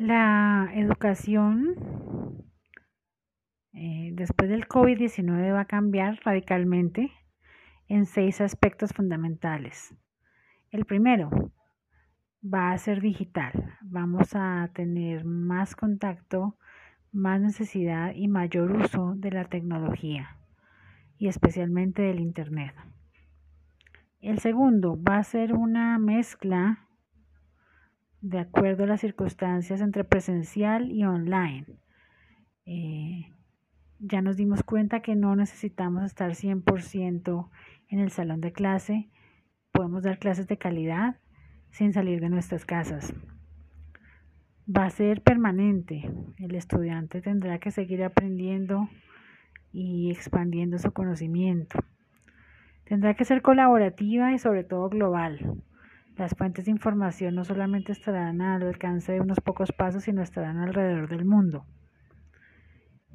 La educación eh, después del COVID-19 va a cambiar radicalmente en seis aspectos fundamentales. El primero va a ser digital. Vamos a tener más contacto, más necesidad y mayor uso de la tecnología y especialmente del Internet. El segundo va a ser una mezcla de acuerdo a las circunstancias entre presencial y online. Eh, ya nos dimos cuenta que no necesitamos estar 100% en el salón de clase, podemos dar clases de calidad sin salir de nuestras casas. Va a ser permanente, el estudiante tendrá que seguir aprendiendo y expandiendo su conocimiento. Tendrá que ser colaborativa y sobre todo global. Las fuentes de información no solamente estarán al alcance de unos pocos pasos, sino estarán alrededor del mundo.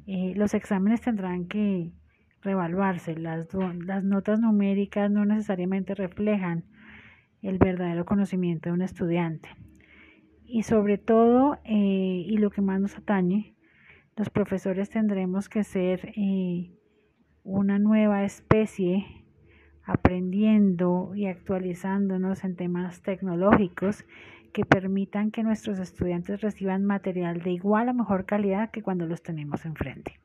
Eh, los exámenes tendrán que revaluarse. Las, las notas numéricas no necesariamente reflejan el verdadero conocimiento de un estudiante. Y sobre todo, eh, y lo que más nos atañe, los profesores tendremos que ser eh, una nueva especie aprendiendo y actualizándonos en temas tecnológicos que permitan que nuestros estudiantes reciban material de igual o mejor calidad que cuando los tenemos enfrente.